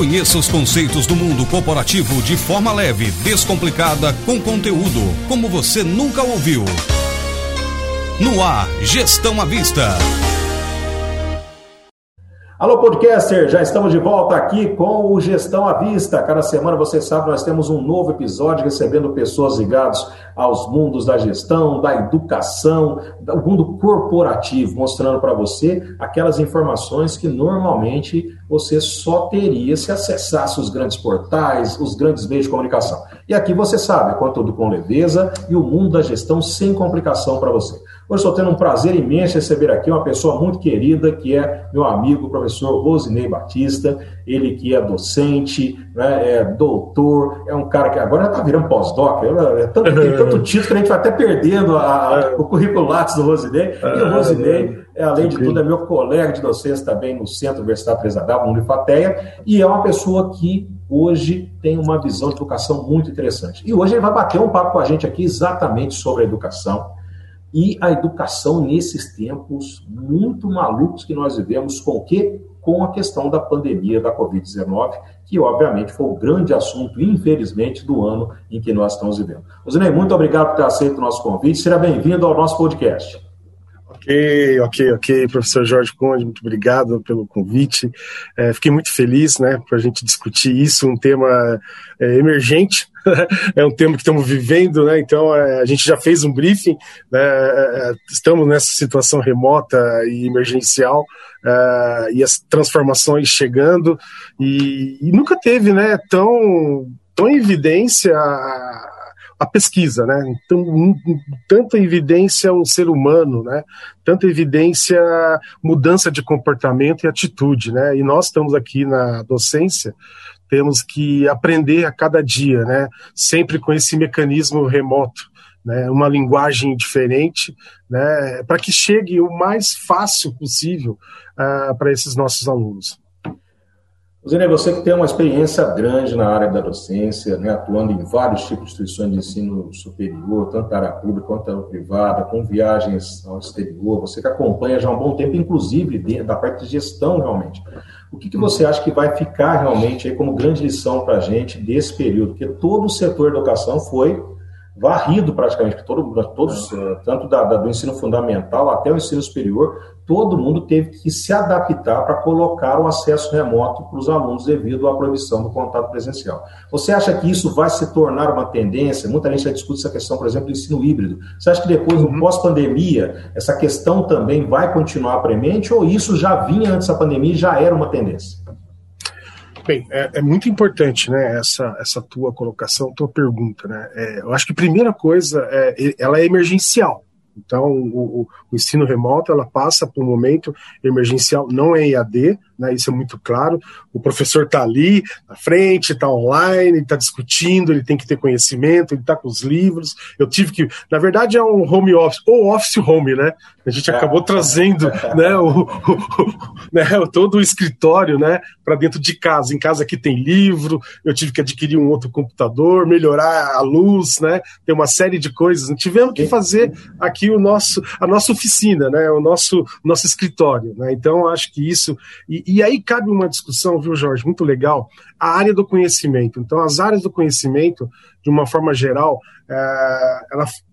Conheça os conceitos do mundo corporativo de forma leve, descomplicada, com conteúdo como você nunca ouviu. No ar, Gestão à Vista. Alô, podcaster, já estamos de volta aqui com o Gestão à Vista. Cada semana, você sabe, nós temos um novo episódio recebendo pessoas ligadas aos mundos da gestão, da educação, do mundo corporativo, mostrando para você aquelas informações que normalmente você só teria se acessasse os grandes portais, os grandes meios de comunicação. E aqui você sabe, conteúdo com leveza e o mundo da gestão sem complicação para você. Hoje estou tendo um prazer imenso receber aqui uma pessoa muito querida, que é meu amigo, o professor Rosinei Batista, ele que é docente, né, é doutor, é um cara que agora já está virando pós-doc, é tanto, tem tanto título que a gente vai até perdendo a, a, o currículo Lattes do Rosinei. E o Rosinei, é, além de tudo, é meu colega de docência também no Centro Universitário Teresa no Unifateia, e é uma pessoa que hoje tem uma visão de educação muito interessante. E hoje ele vai bater um papo com a gente aqui exatamente sobre a educação e a educação nesses tempos muito malucos que nós vivemos com o quê? Com a questão da pandemia da Covid-19, que obviamente foi o grande assunto, infelizmente, do ano em que nós estamos vivendo. Osinei, muito obrigado por ter aceito o nosso convite. Seja bem-vindo ao nosso podcast. Ok, ok, ok, professor Jorge Conde, muito obrigado pelo convite. É, fiquei muito feliz, né, para a gente discutir isso, um tema é, emergente, é um tema que estamos vivendo, né? Então é, a gente já fez um briefing, né? É, é, estamos nessa situação remota e emergencial e as transformações chegando e, e, nunca teve, né? Tão tão em evidência a, a pesquisa, né? Então, um, tanta evidência o ser humano, né? Tanta evidência mudança de comportamento e atitude, né? E nós estamos aqui na docência temos que aprender a cada dia, né? Sempre com esse mecanismo remoto, né? Uma linguagem diferente, né? Para que chegue o mais fácil possível uh, para esses nossos alunos. Zé, você que tem uma experiência grande na área da docência, né, atuando em vários tipos de instituições de ensino superior, tanto da área pública quanto da área privada, com viagens ao exterior, você que acompanha já há um bom tempo, inclusive da parte de gestão realmente. O que, que você acha que vai ficar realmente aí como grande lição para a gente desse período? Porque todo o setor da educação foi varrido praticamente, todo, todos, eh, tanto da, da, do ensino fundamental até o ensino superior, todo mundo teve que se adaptar para colocar o acesso remoto para os alunos devido à proibição do contato presencial. Você acha que isso vai se tornar uma tendência? Muita gente já discute essa questão, por exemplo, do ensino híbrido. Você acha que depois, no uhum. pós-pandemia, essa questão também vai continuar premente ou isso já vinha antes da pandemia e já era uma tendência? Bem, é, é, muito importante, né, essa, essa tua colocação, tua pergunta, né? É, eu acho que a primeira coisa, é, ela é emergencial. Então, o, o, ensino remoto, ela passa por um momento emergencial, não é EAD, né, isso é muito claro. O professor está ali, na frente, está online, está discutindo, ele tem que ter conhecimento, ele está com os livros. Eu tive que, na verdade, é um home office, ou office home, né? A gente acabou trazendo né, o, o, né, todo o escritório né, para dentro de casa. Em casa aqui tem livro, eu tive que adquirir um outro computador, melhorar a luz, né? Tem uma série de coisas. Tivemos que fazer aqui o nosso, a nossa oficina, né? O nosso, nosso escritório. Né? Então, acho que isso. E, e aí cabe uma discussão, viu, Jorge, muito legal, a área do conhecimento. Então, as áreas do conhecimento, de uma forma geral, é,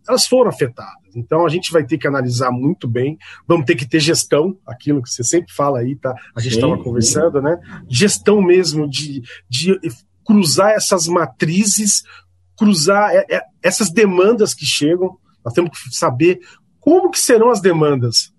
elas, foram afetadas. Então, a gente vai ter que analisar muito bem, vamos ter que ter gestão, aquilo que você sempre fala aí, tá? A gente estava conversando, né? Gestão mesmo de, de cruzar essas matrizes, cruzar é, é, essas demandas que chegam. Nós temos que saber como que serão as demandas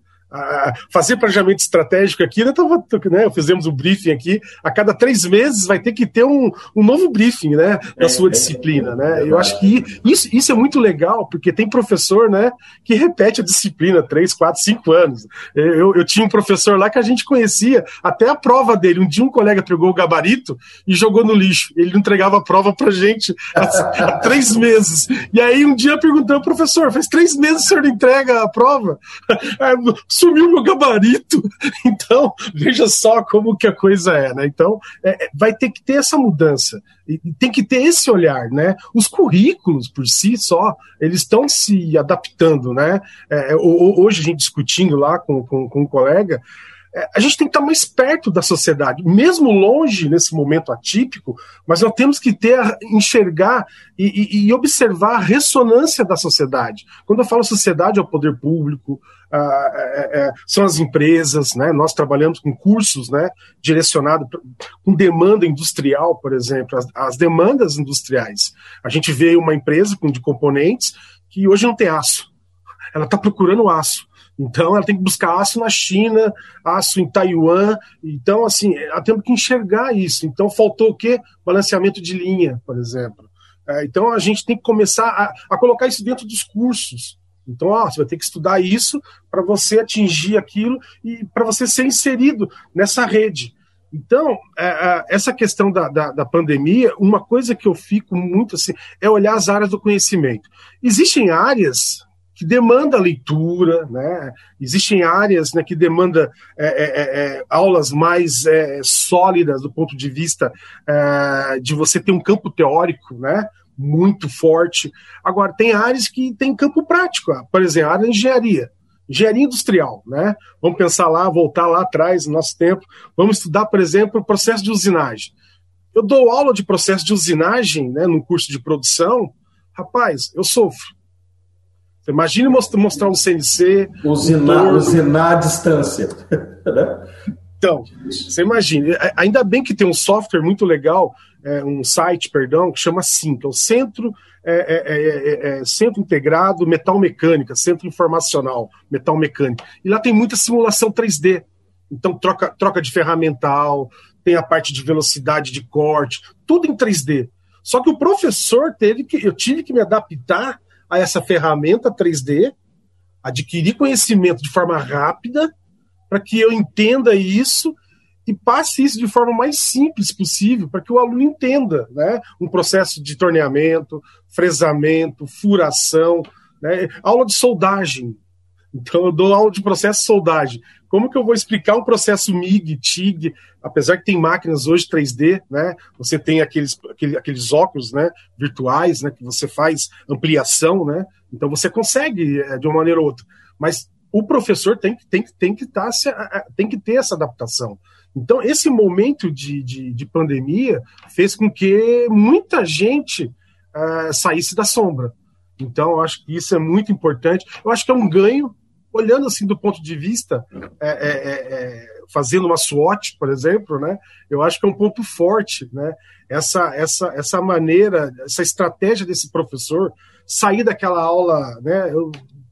fazer planejamento estratégico aqui, né, tava, né, fizemos um briefing aqui, a cada três meses vai ter que ter um, um novo briefing, né, da é, sua é, disciplina, né, é eu acho que isso, isso é muito legal, porque tem professor, né, que repete a disciplina três, quatro, cinco anos, eu, eu tinha um professor lá que a gente conhecia, até a prova dele, um dia um colega pegou o gabarito e jogou no lixo, ele entregava a prova pra gente há, há três meses, e aí um dia perguntou, professor, faz três meses que o senhor não entrega a prova? sumiu meu gabarito. Então, veja só como que a coisa é, né? Então, é, é, vai ter que ter essa mudança. E tem que ter esse olhar, né? Os currículos, por si só, eles estão se adaptando, né? É, é hoje, a gente discutindo lá com, com, com um colega, a gente tem que estar mais perto da sociedade, mesmo longe nesse momento atípico, mas nós temos que ter, enxergar e, e, e observar a ressonância da sociedade. Quando eu falo sociedade, é o poder público, ah, é, é, são as empresas, né? Nós trabalhamos com cursos, né? Com demanda industrial, por exemplo, as, as demandas industriais. A gente vê uma empresa de componentes que hoje não tem aço. Ela está procurando aço. Então ela tem que buscar aço na China, aço em Taiwan. Então, assim, ela tem que enxergar isso. Então faltou o quê? Balanceamento de linha, por exemplo. É, então a gente tem que começar a, a, colocar isso dentro dos cursos. Então, ó, você vai ter que estudar isso para você atingir aquilo e para você ser inserido nessa rede. Então, é, é, essa questão da, da, da, pandemia, uma coisa que eu fico muito assim, é olhar as áreas do conhecimento. Existem áreas que demanda leitura, né? Existem áreas né, que demanda é, é, é, é aulas mais é, sólidas do ponto de vista de você ter um campo teórico, né? Muito forte. Agora, tem áreas que tem campo prático, por exemplo, a área de engenharia. Engenharia industrial, né? Vamos pensar lá, voltar lá atrás, no nosso tempo. Vamos estudar, por exemplo, o processo de usinagem. Eu dou aula de processo de usinagem, né, no curso de produção. Rapaz, eu sofro Imagine mostrar um CNC. Usinar, um usinar à distância. Né? Então, você imagina. Ainda bem que tem um software muito legal, é, um site, perdão, que chama SIM, que é o Centro, é é, é, é, é, Centro Integrado Metal Mecânica, Centro Informacional Metal Mecânica. E lá tem muita simulação 3D. Então, troca, troca de ferramental, tem a parte de velocidade de corte, tudo em 3D. Só que o professor teve que, eu tive que me adaptar a essa ferramenta 3D, adquirir conhecimento de forma rápida, para que eu entenda isso e passe isso de forma mais simples possível, para que o aluno entenda né? um processo de torneamento, fresamento, furação, né? aula de soldagem. Então, eu dou aula de processo de soldagem. Como que eu vou explicar um processo MIG, TIG, apesar que tem máquinas hoje 3D, né? Você tem aqueles, aqueles, aqueles óculos, né? Virtuais, né? Que você faz ampliação, né? Então você consegue é, de uma maneira ou outra. Mas o professor tem que, tem, tem que, tá, tem que ter essa adaptação. Então, esse momento de, de, de pandemia fez com que muita gente uh, saísse da sombra. Então, eu acho que isso é muito importante. Eu acho que é um ganho, olhando assim do ponto de vista, é, é, é, é fazendo uma SWOT, por exemplo, né? Eu acho que é um ponto forte, né? Essa, essa, essa maneira, essa estratégia desse professor sair daquela aula, né?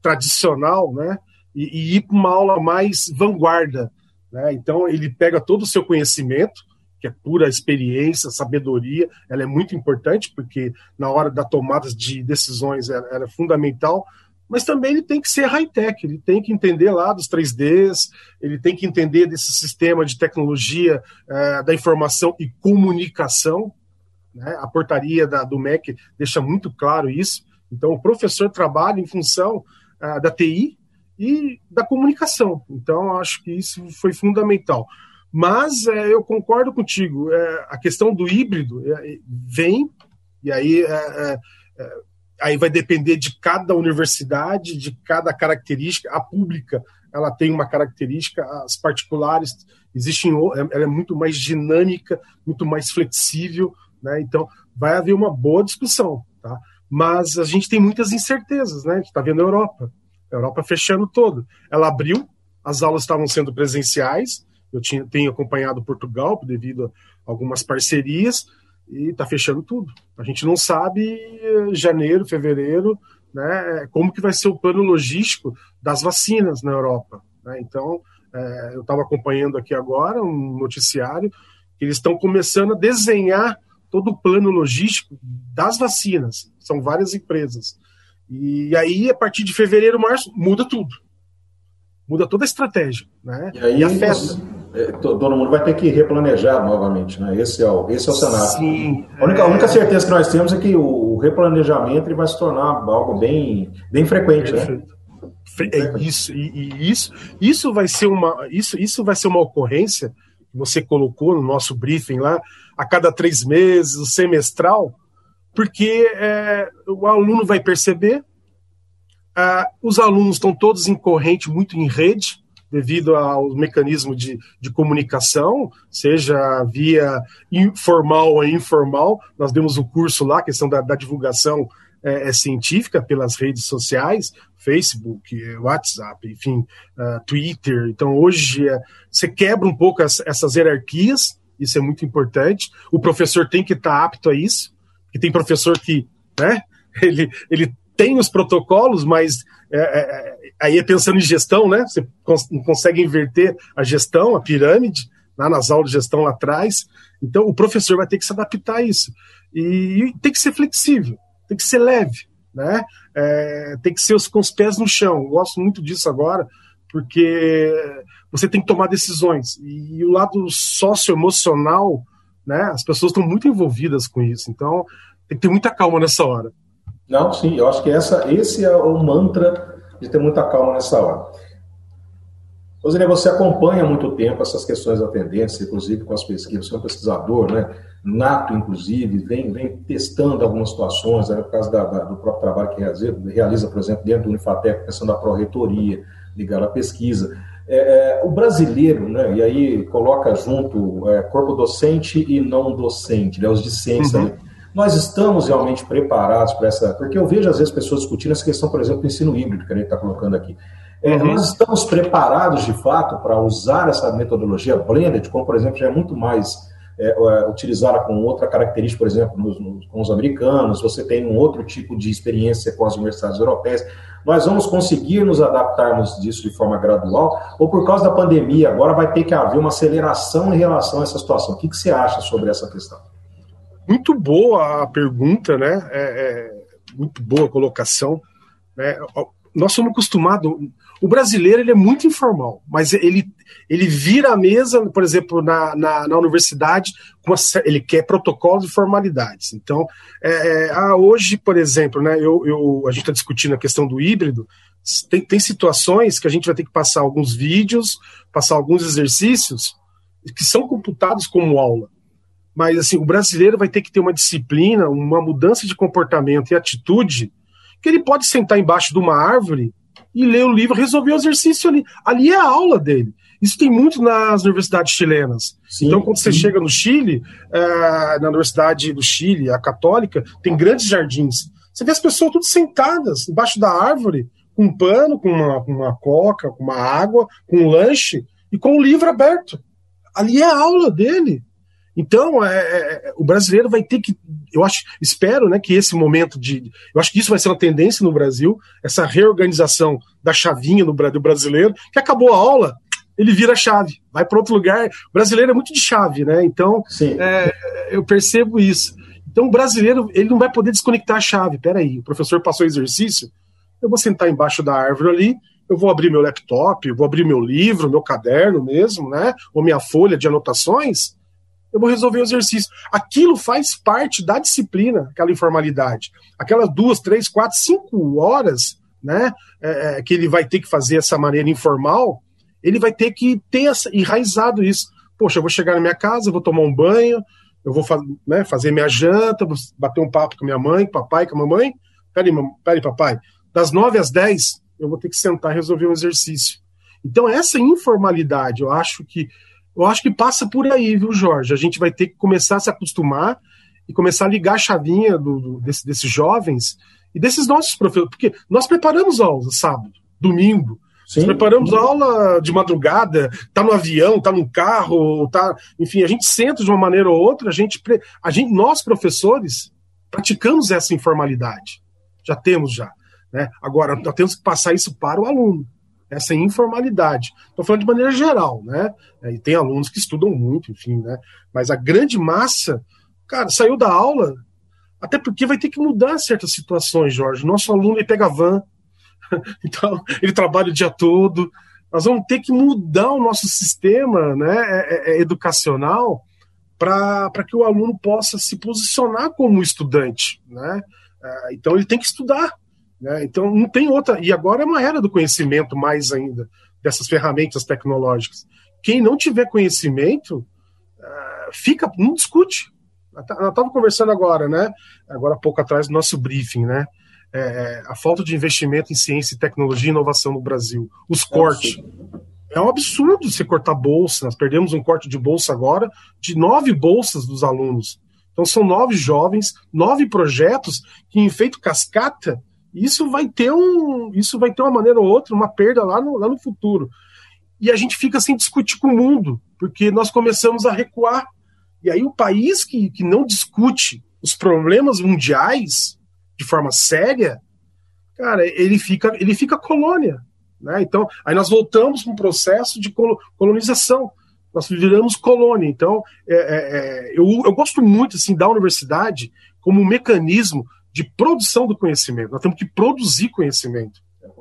Tradicional, né? E, e ir para uma aula mais vanguarda, né? Então ele pega todo o seu conhecimento que é pura experiência, sabedoria, ela é muito importante, porque na hora da tomada de decisões era, era fundamental, mas também ele tem que ser high-tech, ele tem que entender lá dos 3Ds, ele tem que entender desse sistema de tecnologia é, da informação e comunicação. Né? A portaria da, do MEC deixa muito claro isso. Então, o professor trabalha em função é, da TI e da comunicação. Então, acho que isso foi fundamental. Mas é, eu concordo contigo, a questão do híbrido vem, e aí, aí vai depender de cada universidade, de cada característica. A pública ela tem uma característica, as particulares existem, ela é muito mais dinâmica, muito mais flexível, né? então vai haver uma boa discussão. Tá? Mas a gente tem muitas incertezas, né? a gente está vendo a Europa, a Europa fechando todo. Ela abriu, as aulas estavam sendo presenciais, eu tinha, tenho acompanhado Portugal devido a algumas parcerias e está fechando tudo. A gente não sabe eh, janeiro, fevereiro, né, como que vai ser o plano logístico das vacinas na Europa. Né? Então, é, eu estava acompanhando aqui agora um noticiário que eles estão começando a desenhar todo o plano logístico das vacinas. São várias empresas. E aí, a partir de fevereiro, março, muda tudo. Muda toda a estratégia. Né? E, aí, e afeta. Todo mundo vai ter que replanejar novamente, né? Esse é o, esse é o cenário. Sim. A única, a única certeza que nós temos é que o replanejamento ele vai se tornar algo bem, bem frequente, né? É isso, e, e, isso, isso vai ser uma, isso, isso vai ser uma ocorrência que você colocou no nosso briefing lá, a cada três meses, o semestral, porque é, o aluno vai perceber, ah, os alunos estão todos em corrente, muito em rede, devido ao mecanismo de, de comunicação, seja via informal ou informal. Nós demos um curso lá, questão da, da divulgação é, é, científica pelas redes sociais, Facebook, WhatsApp, enfim, uh, Twitter. Então, hoje, é, você quebra um pouco as, essas hierarquias, isso é muito importante. O professor tem que estar apto a isso, porque tem professor que, né, ele, ele tem os protocolos, mas é, é, aí é pensando em gestão, né? Você cons consegue inverter a gestão, a pirâmide, lá nas aulas de gestão lá atrás. Então, o professor vai ter que se adaptar a isso. E, e tem que ser flexível, tem que ser leve, né? É, tem que ser os, com os pés no chão. Eu gosto muito disso agora, porque você tem que tomar decisões. E, e o lado socioemocional, né? As pessoas estão muito envolvidas com isso. Então, tem que ter muita calma nessa hora. Não, sim, eu acho que essa, esse é o mantra de ter muita calma nessa hora. Rosine, você acompanha há muito tempo essas questões da tendência, inclusive com as pesquisas, você é um pesquisador, né? nato, inclusive, vem, vem testando algumas situações, né, por causa da, da, do próprio trabalho que realiza, realiza, por exemplo, dentro do Unifatec, a questão da pró-reitoria, ligada à pesquisa. É, é, o brasileiro, né, e aí coloca junto é, corpo docente e não docente, né, os discentes uhum. Nós estamos realmente preparados para essa. Porque eu vejo às vezes pessoas discutindo essa questão, por exemplo, do ensino híbrido, que a gente está colocando aqui. É, uhum. Nós estamos preparados, de fato, para usar essa metodologia blended, como, por exemplo, já é muito mais é, é, utilizada com outra característica, por exemplo, nos, nos, com os americanos, você tem um outro tipo de experiência com as universidades europeias. Nós vamos conseguir nos adaptarmos disso de forma gradual, ou por causa da pandemia, agora vai ter que haver uma aceleração em relação a essa situação? O que, que você acha sobre essa questão? Muito boa a pergunta, né? É, é, muito boa a colocação. Né? Nós somos acostumados. O brasileiro ele é muito informal, mas ele, ele vira a mesa, por exemplo, na, na, na universidade, uma, ele quer protocolos e formalidades. Então, é, é, ah, hoje, por exemplo, né, eu, eu, a gente está discutindo a questão do híbrido. Tem, tem situações que a gente vai ter que passar alguns vídeos, passar alguns exercícios que são computados como aula mas assim, o brasileiro vai ter que ter uma disciplina, uma mudança de comportamento e atitude, que ele pode sentar embaixo de uma árvore e ler o livro, resolver o exercício ali. Ali é a aula dele. Isso tem muito nas universidades chilenas. Sim, então, quando sim. você chega no Chile, é, na Universidade do Chile, a católica, tem grandes jardins. Você vê as pessoas tudo sentadas embaixo da árvore, com um pano, com uma, com uma coca, com uma água, com um lanche e com o livro aberto. Ali é a aula dele. Então, é, é, o brasileiro vai ter que, eu acho, espero, né, que esse momento de, eu acho que isso vai ser uma tendência no Brasil, essa reorganização da chavinha no do brasileiro, que acabou a aula, ele vira chave, vai para outro lugar. O brasileiro é muito de chave, né? Então, é, eu percebo isso. Então, o brasileiro, ele não vai poder desconectar a chave. Peraí, o professor passou o exercício, eu vou sentar embaixo da árvore ali, eu vou abrir meu laptop, vou abrir meu livro, meu caderno mesmo, né? Ou minha folha de anotações, eu vou resolver o exercício. Aquilo faz parte da disciplina, aquela informalidade. Aquelas duas, três, quatro, cinco horas né, é, é, que ele vai ter que fazer essa maneira informal, ele vai ter que ter essa, enraizado isso. Poxa, eu vou chegar na minha casa, eu vou tomar um banho, eu vou né, fazer minha janta, vou bater um papo com minha mãe, com papai, com a mamãe. Peraí, peraí, papai. Das nove às dez, eu vou ter que sentar e resolver um exercício. Então, essa informalidade, eu acho que eu acho que passa por aí, viu, Jorge? A gente vai ter que começar a se acostumar e começar a ligar a chavinha do, do desse, desses jovens e desses nossos professores, porque nós preparamos aula sábado, domingo, Sim, preparamos sim. aula de madrugada, tá no avião, tá no carro, tá, enfim, a gente senta de uma maneira ou outra, a gente, a gente nós professores praticamos essa informalidade. Já temos já, né? Agora nós temos que passar isso para o aluno essa informalidade. Estou falando de maneira geral, né? É, e tem alunos que estudam muito, enfim, né? Mas a grande massa, cara, saiu da aula, até porque vai ter que mudar certas situações, Jorge. Nosso aluno ele pega van, então ele trabalha o dia todo. Nós vamos ter que mudar o nosso sistema, né, é, é, educacional para que o aluno possa se posicionar como estudante, né? Então ele tem que estudar, né? Então não tem outra. E agora é uma era do conhecimento mais ainda dessas ferramentas tecnológicas. Quem não tiver conhecimento uh, fica, não discute. Eu estava conversando agora, né? Agora há pouco atrás do nosso briefing, né? É, a falta de investimento em ciência, tecnologia e inovação no Brasil, os cortes. É um absurdo você cortar bolsa. Nós perdemos um corte de bolsa agora de nove bolsas dos alunos. Então são nove jovens, nove projetos que, em feito cascata, isso vai ter um, isso vai ter uma maneira ou outra, uma perda lá no, lá no futuro. E a gente fica sem discutir com o mundo, porque nós começamos a recuar. E aí o país que, que não discute os problemas mundiais de forma séria, cara, ele fica, ele fica colônia. Né? Então, aí nós voltamos para um processo de colonização. Nós viramos colônia. Então, é, é, é, eu, eu gosto muito assim, da universidade como um mecanismo de produção do conhecimento. Nós temos que produzir conhecimento. Né?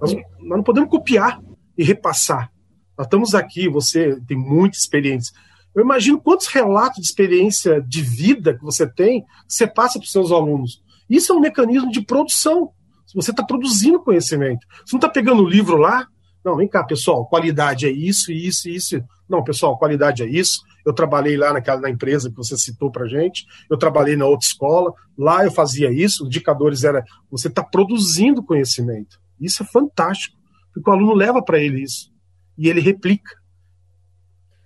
Nós, nós, não podemos copiar e repassar. Nós estamos aqui, você tem muita experiência. Eu imagino quantos relatos de experiência de vida que você tem, que você passa para os seus alunos. Isso é um mecanismo de produção. Você está produzindo conhecimento. Você não está pegando o livro lá. Não, vem cá, pessoal, qualidade é isso, isso, isso. Não, pessoal, qualidade é isso. Eu trabalhei lá naquela na empresa que você citou para gente. Eu trabalhei na outra escola. Lá eu fazia isso. Indicadores era você está produzindo conhecimento. Isso é fantástico, porque o aluno leva para ele isso e ele replica.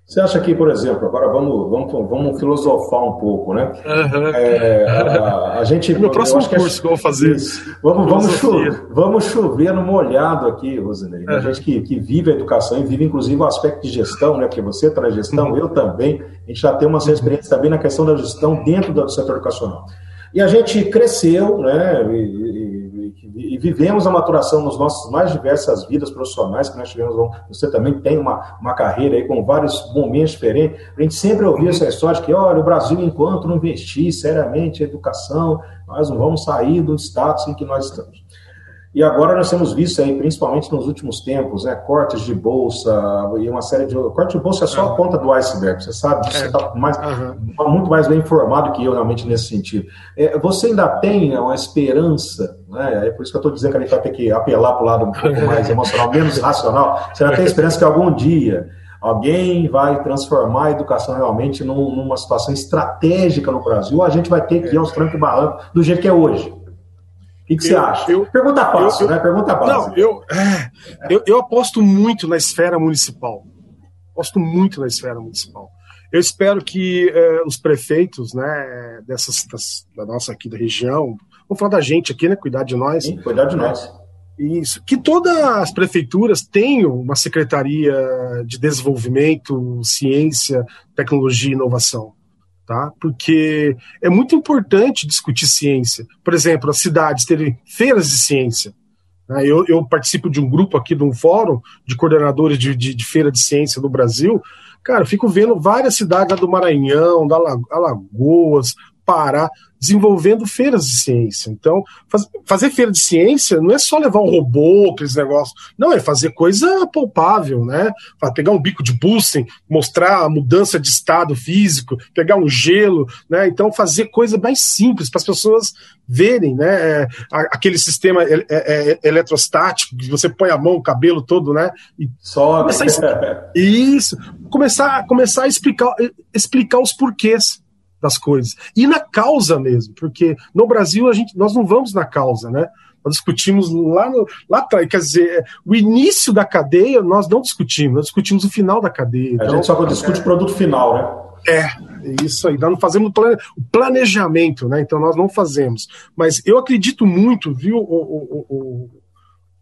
Você acha que, por exemplo, agora vamos, vamos, vamos filosofar um pouco, né? Uhum. É, a, a, gente. Meu próximo curso que, eu vou fazer. Isso. Vamos, vamos, chover, vamos chover no molhado aqui, Rosinei. Uhum. A gente que, que vive a educação e vive, inclusive, o aspecto de gestão, né? Porque você traz gestão, uhum. eu também. A gente já tem uma experiência também na questão da gestão dentro do setor educacional. E a gente cresceu, né? E, e vivemos a maturação nos nossos mais diversas vidas profissionais que nós tivemos. Você também tem uma, uma carreira aí com vários momentos diferentes. A gente sempre ouvia essa história de que, olha, o Brasil, enquanto não investir seriamente em educação, nós não vamos sair do status em que nós estamos. E agora nós temos visto aí, principalmente nos últimos tempos, né, cortes de bolsa e uma série de. Corte de bolsa é só a ponta do iceberg, você sabe é. você está mais, uhum. muito mais bem informado que eu realmente nesse sentido. É, você ainda tem uma esperança, né? É por isso que eu estou dizendo que a gente vai ter que apelar para o lado um pouco mais emocional, menos racional. Você ainda tem esperança que algum dia alguém vai transformar a educação realmente num, numa situação estratégica no Brasil, ou a gente vai ter que ir aos trancos e barranco do jeito que é hoje? O que, que eu, você acha? Eu, Pergunta fácil, eu, né? Pergunta fácil. Não, eu, é, eu, eu aposto muito na esfera municipal. Aposto muito na esfera municipal. Eu espero que é, os prefeitos, né, dessas, das, da nossa aqui da região, vamos falar da gente aqui, né, cuidar de nós. Sim, cuidar de nós. Isso. Que todas as prefeituras tenham uma secretaria de desenvolvimento, ciência, tecnologia e inovação tá? Porque é muito importante discutir ciência. Por exemplo, as cidades terem feiras de ciência. Né? Eu, eu, participo de um grupo aqui, de um fórum de coordenadores de, de, de feira de ciência no Brasil. Cara, fico vendo várias cidades do Maranhão, da Alagoas, Pará, desenvolvendo feiras de ciência. Então, faz, fazer feira de ciência não é só levar um robô, aqueles negócios. Não, é fazer coisa palpável, né? Pegar um bico de Bunsen, mostrar a mudança de estado físico, pegar um gelo, né? Então, fazer coisa mais simples para as pessoas verem, né? É, aquele sistema é, é, é, eletrostático, que você põe a mão, o cabelo todo, né? E só começar a, isso, começar, começar a explicar, explicar os porquês das coisas. E na causa mesmo, porque no Brasil a gente, nós não vamos na causa, né? Nós discutimos lá, no, lá atrás, quer dizer, o início da cadeia nós não discutimos, nós discutimos o final da cadeia. Então, a gente só discute o produto final, né? É, isso aí. Nós não fazemos o planejamento, né? Então nós não fazemos. Mas eu acredito muito, viu, o, o, o,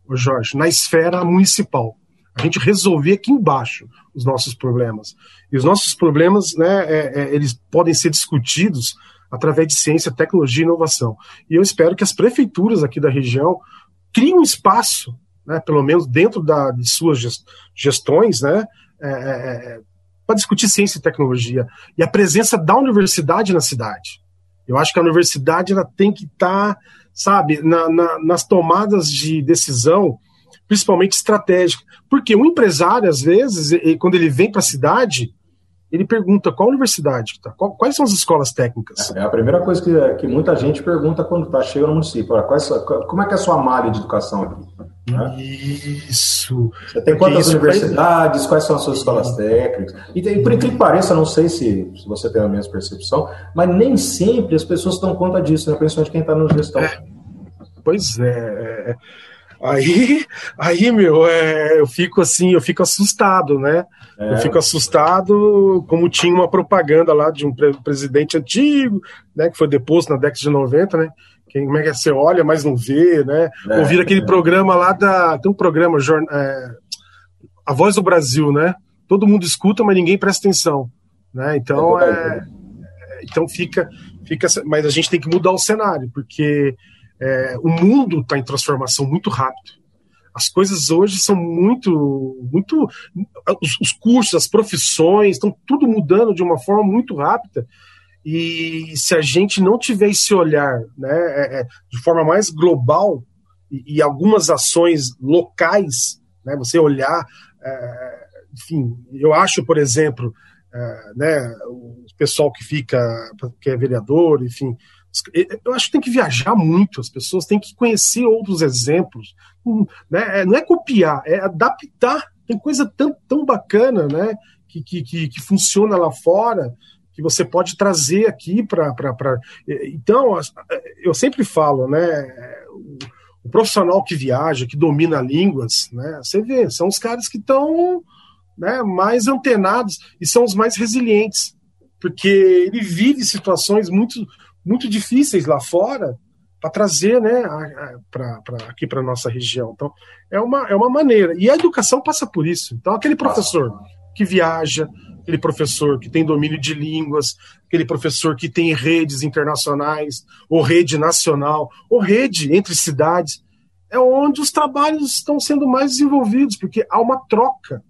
o Jorge, na esfera municipal. A gente resolver aqui embaixo os nossos problemas. E os nossos problemas, né, é, é, eles podem ser discutidos através de ciência, tecnologia e inovação. E eu espero que as prefeituras aqui da região criem um espaço, né, pelo menos dentro da, de suas gestões, né, é, é, é, para discutir ciência e tecnologia. E a presença da universidade na cidade. Eu acho que a universidade ela tem que estar, tá, sabe, na, na, nas tomadas de decisão, principalmente estratégica. Porque um empresário, às vezes, quando ele vem para a cidade, ele pergunta qual universidade está, quais são as escolas técnicas. É a primeira coisa que, que muita gente pergunta quando está cheio no município. Quais, como é que é a sua malha de educação aqui? Né? Isso. Você tem quantas universidades? Faz... Quais são as suas escolas técnicas? E, por incrível que pareça, não sei se, se, você tem a mesma percepção, mas nem sempre as pessoas dão conta disso, né? principalmente quem está no gestão. É. Pois é, é, é. Aí, aí meu, é, eu fico assim, eu fico assustado, né? É. Eu fico assustado, como tinha uma propaganda lá de um presidente antigo, né, que foi deposto na década de 90, né? Quem, como é que é? Você olha, mas não vê, né? É, Ouvir aquele é. programa lá da. Tem um programa, é, A Voz do Brasil, né? Todo mundo escuta, mas ninguém presta atenção. Né? Então, é, é então fica, fica. Mas a gente tem que mudar o cenário, porque é, o mundo está em transformação muito rápido. As coisas hoje são muito, muito, os, os cursos, as profissões estão tudo mudando de uma forma muito rápida. E se a gente não tiver esse olhar, né, é, é, de forma mais global e, e, algumas ações locais, né, você olhar, é, enfim, eu acho, por exemplo, é, né, o pessoal que fica, que é vereador, enfim, eu acho que tem que viajar muito, as pessoas têm que conhecer outros exemplos. Né? É, não é copiar, é adaptar. Tem coisa tão, tão bacana né? que, que, que funciona lá fora que você pode trazer aqui para. Então, eu sempre falo, né? O profissional que viaja, que domina línguas, né? Você vê, são os caras que estão né, mais antenados e são os mais resilientes, porque ele vive situações muito muito difíceis lá fora para trazer né, pra, pra aqui para nossa região. Então, é uma, é uma maneira. E a educação passa por isso. Então, aquele professor que viaja, aquele professor que tem domínio de línguas, aquele professor que tem redes internacionais, ou rede nacional, ou rede entre cidades, é onde os trabalhos estão sendo mais desenvolvidos, porque há uma troca.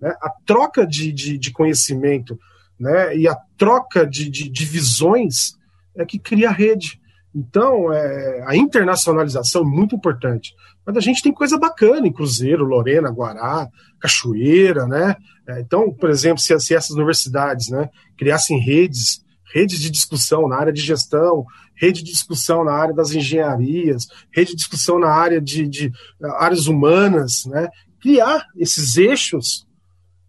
Né? A troca de, de, de conhecimento né? e a troca de, de, de visões é que cria a rede. Então, é, a internacionalização é muito importante. Mas a gente tem coisa bacana em Cruzeiro, Lorena, Guará, Cachoeira, né? É, então, por exemplo, se, se, essas universidades né, criassem redes, redes de discussão na área de gestão, rede de discussão na área das engenharias, rede de discussão na área de, de áreas humanas, né? Criar esses eixos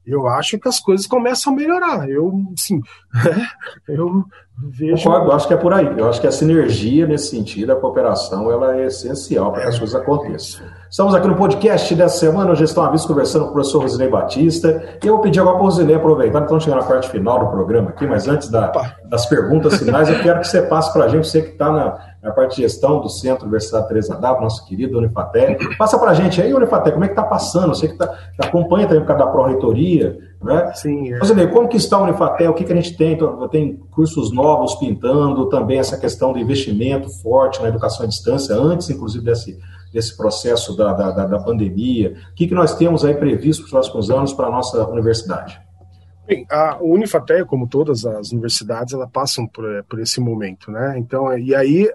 eu acho que as coisas começam a melhorar. Eu, sim, eu vejo. Concordo, eu acho que é por aí. Eu acho que a sinergia nesse sentido, a cooperação, ela é essencial para que as coisas aconteçam. Estamos aqui no podcast dessa semana, Gestão Aviso, conversando com o professor Rosinei Batista. E eu vou pedir agora para o Rosinei aproveitar, então chegando na parte final do programa aqui, mas antes da, das perguntas finais, eu quero que você passe para a gente, você que está na, na, parte de gestão do Centro Universidade Teresa d'Ávila, nosso querido Unifaté. Passa para a gente aí, Unifaté, como é que está passando? Você que, tá, acompanha também por causa da Pró-Reitoria, né? Sim. É. Rosinei, como que está o Unifaté? O que, que a gente tem? Então, tem cursos novos pintando, também essa questão do investimento forte na educação à distância, antes, inclusive, desse desse processo da, da, da pandemia? O que, que nós temos aí previsto para os próximos anos para a nossa universidade? Bem, a Unifaté, como todas as universidades, ela passam por, por esse momento, né? Então, e aí,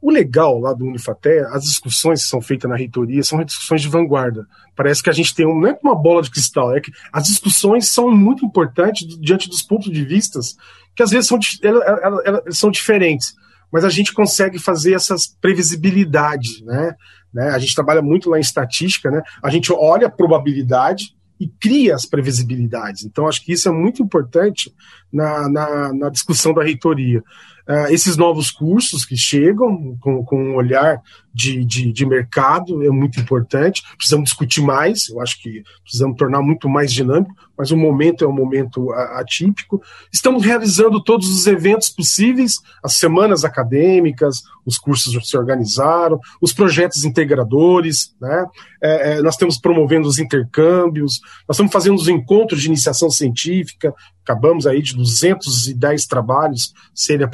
o legal lá do Unifaté, as discussões que são feitas na reitoria são discussões de vanguarda. Parece que a gente tem um, não é uma bola de cristal, é que as discussões são muito importantes diante dos pontos de vistas que às vezes são, elas, elas, são diferentes, mas a gente consegue fazer essas previsibilidades, né? Né? A gente trabalha muito lá em estatística, né? a gente olha a probabilidade e cria as previsibilidades. Então, acho que isso é muito importante na, na, na discussão da reitoria. Uh, esses novos cursos que chegam com, com um olhar de, de, de, mercado é muito importante. Precisamos discutir mais, eu acho que precisamos tornar muito mais dinâmico, mas o momento é um momento atípico. Estamos realizando todos os eventos possíveis, as semanas acadêmicas, os cursos se organizaram, os projetos integradores, né? É, é, nós estamos promovendo os intercâmbios, nós estamos fazendo os encontros de iniciação científica, acabamos aí de 210 trabalhos serem,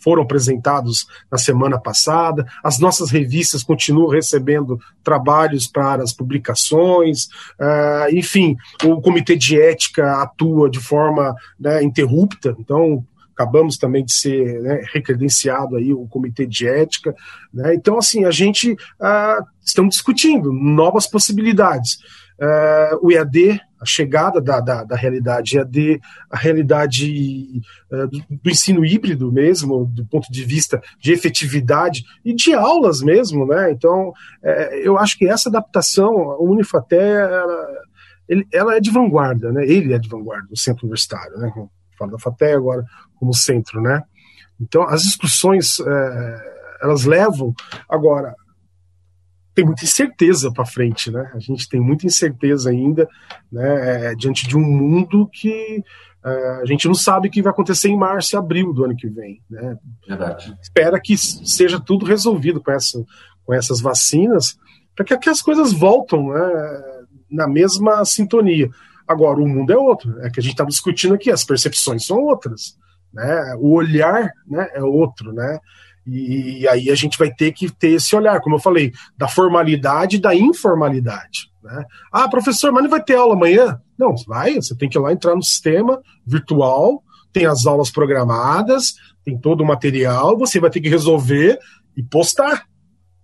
foram apresentados na semana passada. As nossas revistas continuam recebendo trabalhos para as publicações. Uh, enfim, o comitê de ética atua de forma né, interrupta, então acabamos também de ser né, recredenciado aí o comitê de ética, né? então assim a gente uh, estamos discutindo novas possibilidades. Uh, o EAD a chegada da, da, da realidade EAD, a realidade uh, do, ensino híbrido mesmo, do ponto de vista de efetividade e de aulas mesmo, né? Então, é, eu acho que essa adaptação, o Unifaté, ela, ele, ela, é de vanguarda, né? Ele é de vanguarda, o centro universitário, né? Fala da FATE agora como centro, né? Então, as discussões, elas levam, agora, tem muita incerteza para frente, né? A gente tem muita incerteza ainda, né? É, diante de um mundo que uh, a gente não sabe o que vai acontecer em março e abril do ano que vem, né? Verdade. Espera que seja tudo resolvido com, essa, com essas vacinas, para que, que as coisas voltam né, na mesma sintonia. Agora, o mundo é outro, é que a gente está discutindo aqui, as percepções são outras, né? O olhar né, é outro, né? E, aí a gente vai ter que ter esse olhar, como eu falei, da formalidade e da informalidade. Né? Ah, professor, mas não vai ter aula amanhã? Não, vai, você tem que ir lá entrar no sistema virtual, tem as aulas programadas, tem todo o material, você vai ter que resolver e postar.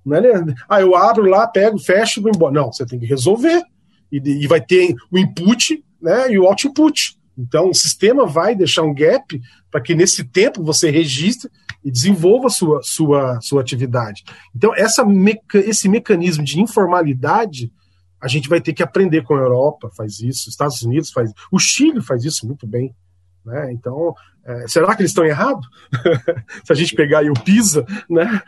Não é, ah, eu abro lá, pego, fecho e vou embora. Não, você tem que resolver. E, e vai ter o input né, e o output. Então, o sistema vai deixar um gap para que nesse tempo você registre e desenvolva sua, sua, sua atividade. Então, essa meca esse mecanismo de informalidade a gente vai ter que aprender com a Europa, faz isso, Estados Unidos faz o Chile faz isso muito bem. Né? Então, é, será que eles estão errados? se a gente pegar aí o PISA, né?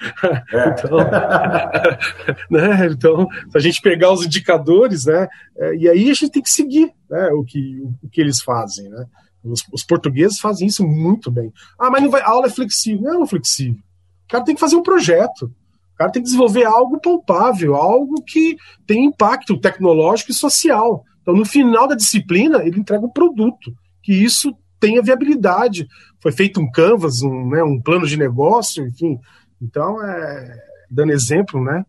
É. Então, né? então, se a gente pegar os indicadores, né? É, e aí a gente tem que seguir né? o, que, o que eles fazem, né? Os, os, portugueses fazem isso muito bem. Ah, mas não vai, a aula é flexível. Não é flexível. O cara tem que fazer um projeto. O cara tem que desenvolver algo palpável, algo que tem impacto tecnológico e social. Então, no final da disciplina, ele entrega um produto, que isso tenha viabilidade. Foi feito um canvas, um, né, um plano de negócio, enfim. Então, é, dando exemplo, né?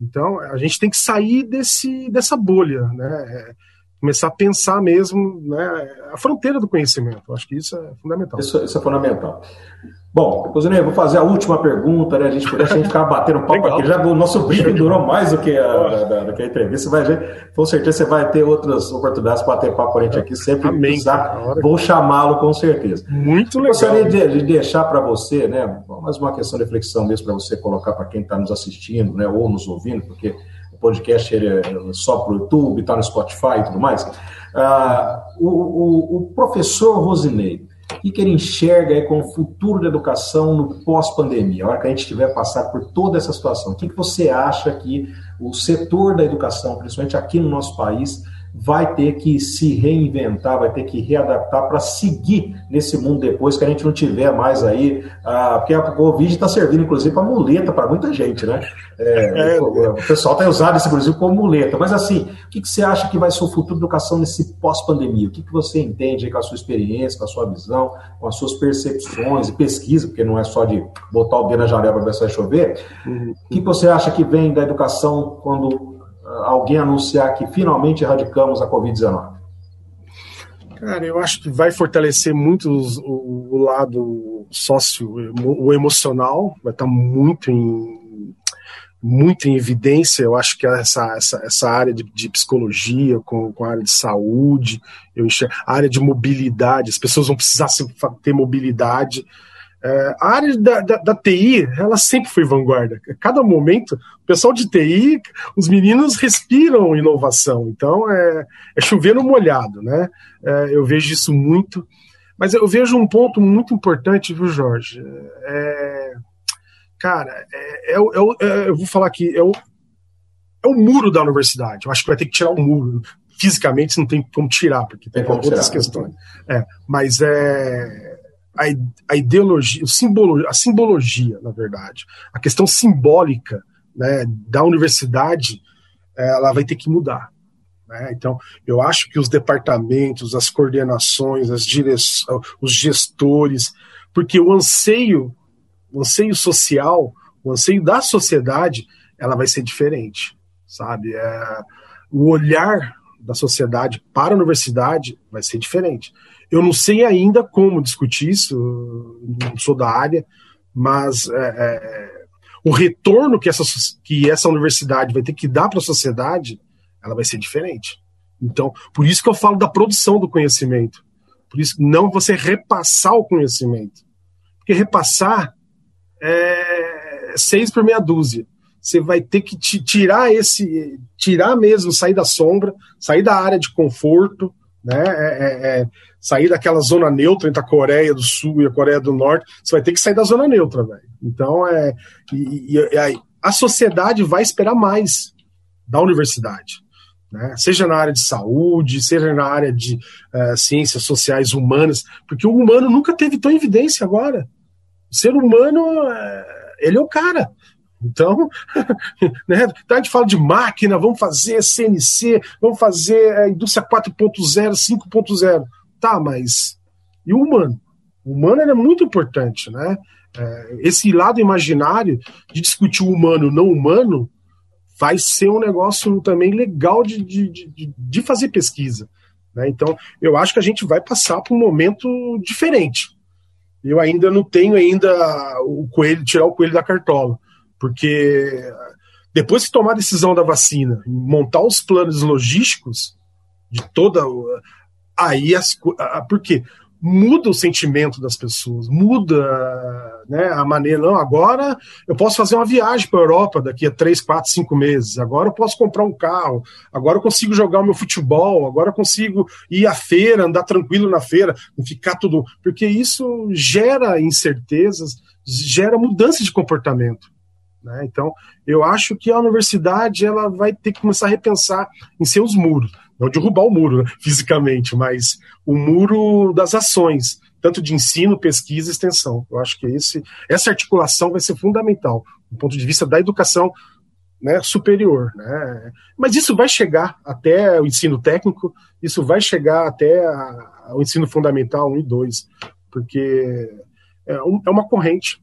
Então, a gente tem que sair desse, dessa bolha, né? É, começar a pensar mesmo né, a fronteira do conhecimento. Eu acho que isso é fundamental. Isso, isso é fundamental. Bom, Cozinheiro, vou fazer a última pergunta, né? A gente deixa a gente ficar batendo papo aqui. Já o nosso brinco durou mais do que a, da, da, que a entrevista. Vai, com certeza você vai ter outras oportunidades para bater papo com a gente aqui sempre. Amém. Precisar, vou chamá-lo com certeza. Muito legal. Gostaria de, de deixar para você, né? Mais uma questão de reflexão mesmo para você colocar para quem está nos assistindo, né? Ou nos ouvindo, porque podcast ele é só para o YouTube, está no Spotify e tudo mais. Ah, o, o, o, professor Rosinei, o que, que ele enxerga aí com o futuro da educação no pós-pandemia, a hora que a gente tiver passar por toda essa situação? O que, que você acha que o setor da educação, principalmente aqui no nosso país, vai ter que se reinventar, vai ter que readaptar para seguir nesse mundo depois que a gente não tiver mais aí, ah, porque a Covid está servindo inclusive para muleta para muita gente, né? É, é, o, o, pessoal tem usado esse inclusive como muleta, mas assim, o que, que você acha que vai ser o futuro da educação nesse pós-pandemia? O que, que você entende aí com a sua experiência, com a sua visão, com as suas percepções e pesquisa, porque não é só de botar o dedo na janela para ver se vai chover. Uhum. O que, que você acha que vem da educação quando alguém anunciar que finalmente erradicamos a Covid-19? Cara, eu acho que vai fortalecer muito o, o lado sócio, o emocional, vai estar muito em, muito em evidência. Eu acho que essa, essa, essa área de, de psicologia, com, com a área de saúde, eu enxergo, a área de mobilidade, as pessoas vão precisar ter mobilidade. É, a área da, da, da, TI, ela sempre foi vanguarda. A cada momento, o pessoal de TI, os meninos respiram inovação. Então, é, é chover no molhado, né? É, eu vejo isso muito. Mas eu vejo um ponto muito importante, viu, Jorge? É, cara, é, é, é, eu vou falar aqui, é o, é o muro da universidade. Eu acho que vai ter que tirar o muro. Fisicamente, não tem como tirar, porque tem, tem outras tirar. questões. É, mas é a, a ideologia, simbolo, a simbologia, na verdade, a questão simbólica né, da universidade, ela vai ter que mudar. Né? Então, eu acho que os departamentos, as coordenações, as direções, os gestores, porque o anseio, o anseio social, o anseio da sociedade, ela vai ser diferente, sabe? É, o olhar da sociedade para a universidade vai ser diferente. Eu não sei ainda como discutir isso, não sou da área, mas é, é, o retorno que essa, que essa universidade vai ter que dar para a sociedade, ela vai ser diferente. Então, por isso que eu falo da produção do conhecimento. Por isso, não você repassar o conhecimento. Porque repassar é seis por meia dúzia. Você vai ter que tirar esse, tirar mesmo, sair da sombra, sair da área de conforto, né? É, é, é sair daquela zona neutra entre a Coreia do Sul e a Coreia do Norte, você vai ter que sair da zona neutra, velho. Então, é. E, e, e, a sociedade vai esperar mais. da universidade. Né? Seja na área de saúde, seja na área de uh, ciências sociais humanas, porque o humano nunca teve tão evidência agora. O ser humano, uh, ele é o cara. Então, né, então a gente fala de máquina, vamos fazer CNC, vamos fazer a indústria 4.0, 5.0. Tá, mas e o humano? O humano é muito importante, né? É, esse lado imaginário de discutir o humano não humano vai ser um negócio também legal de, de, de, de fazer pesquisa. Né? Então, eu acho que a gente vai passar por um momento diferente. Eu ainda não tenho ainda o coelho, tirar o coelho da cartola porque depois que tomar a decisão da vacina, montar os planos logísticos de toda. Aí as. Por quê? muda o sentimento das pessoas, muda né, a maneira. Não, agora eu posso fazer uma viagem para a Europa daqui a três, quatro, cinco meses. Agora eu posso comprar um carro. Agora eu consigo jogar o meu futebol. Agora eu consigo ir à feira, andar tranquilo na feira, não ficar tudo. Porque isso gera incertezas, gera mudança de comportamento. Né? Então, eu acho que a universidade ela vai ter que começar a repensar em seus muros, não derrubar o muro né, fisicamente, mas o muro das ações, tanto de ensino, pesquisa e extensão. Eu acho que esse, essa articulação vai ser fundamental do ponto de vista da educação né, superior. Né? Mas isso vai chegar até o ensino técnico, isso vai chegar até a, o ensino fundamental 1 e 2, porque é, um, é uma corrente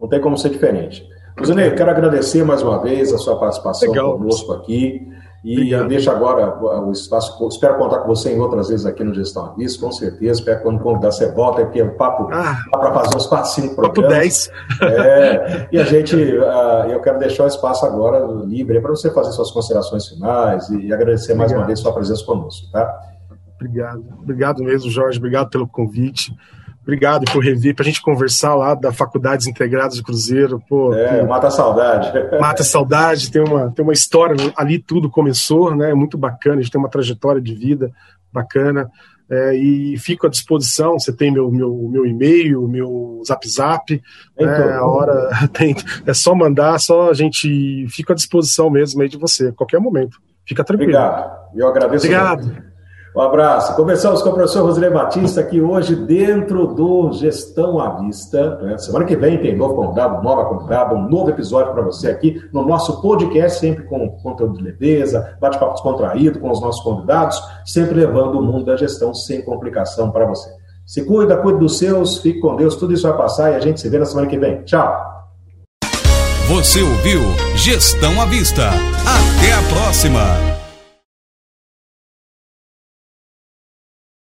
não tem como ser diferente. Zunei, quero agradecer mais uma vez a sua participação Legal. conosco aqui. E Obrigado. eu deixo agora o espaço. Espero contar com você em outras vezes aqui no Gestão Aviso, com certeza. Espero quando convidar você volta, porque o papo ah, dá para fazer uns 4, 5 programas. Papo 10. É, e a gente, uh, eu quero deixar o espaço agora livre para você fazer suas considerações finais e agradecer Obrigado. mais uma vez sua presença conosco, tá? Obrigado. Obrigado mesmo, Jorge. Obrigado pelo convite. Obrigado por rever, para a gente conversar lá da Faculdades Integradas de Cruzeiro. Pô, é, mata a saudade. Mata a saudade, tem uma, tem uma história, ali tudo começou, né? Muito bacana, a gente tem uma trajetória de vida bacana. É, e fico à disposição. Você tem meu, meu, meu e-mail, meu zap zap. Então, né, a hora tem, é só mandar, só a gente fica à disposição mesmo aí de você, a qualquer momento. Fica tranquilo. Obrigado. Eu agradeço. Obrigado. Muito. Um abraço. Conversamos com o professor Rosilei Batista aqui hoje dentro do Gestão à Vista. Né? Semana que vem tem novo convidado, nova convidada, um novo episódio para você aqui no nosso podcast, sempre com conteúdo de leveza, bate-papo descontraído com os nossos convidados, sempre levando o mundo da gestão sem complicação para você. Se cuida, cuide dos seus, fique com Deus, tudo isso vai passar e a gente se vê na semana que vem. Tchau. Você ouviu Gestão à Vista. Até a próxima.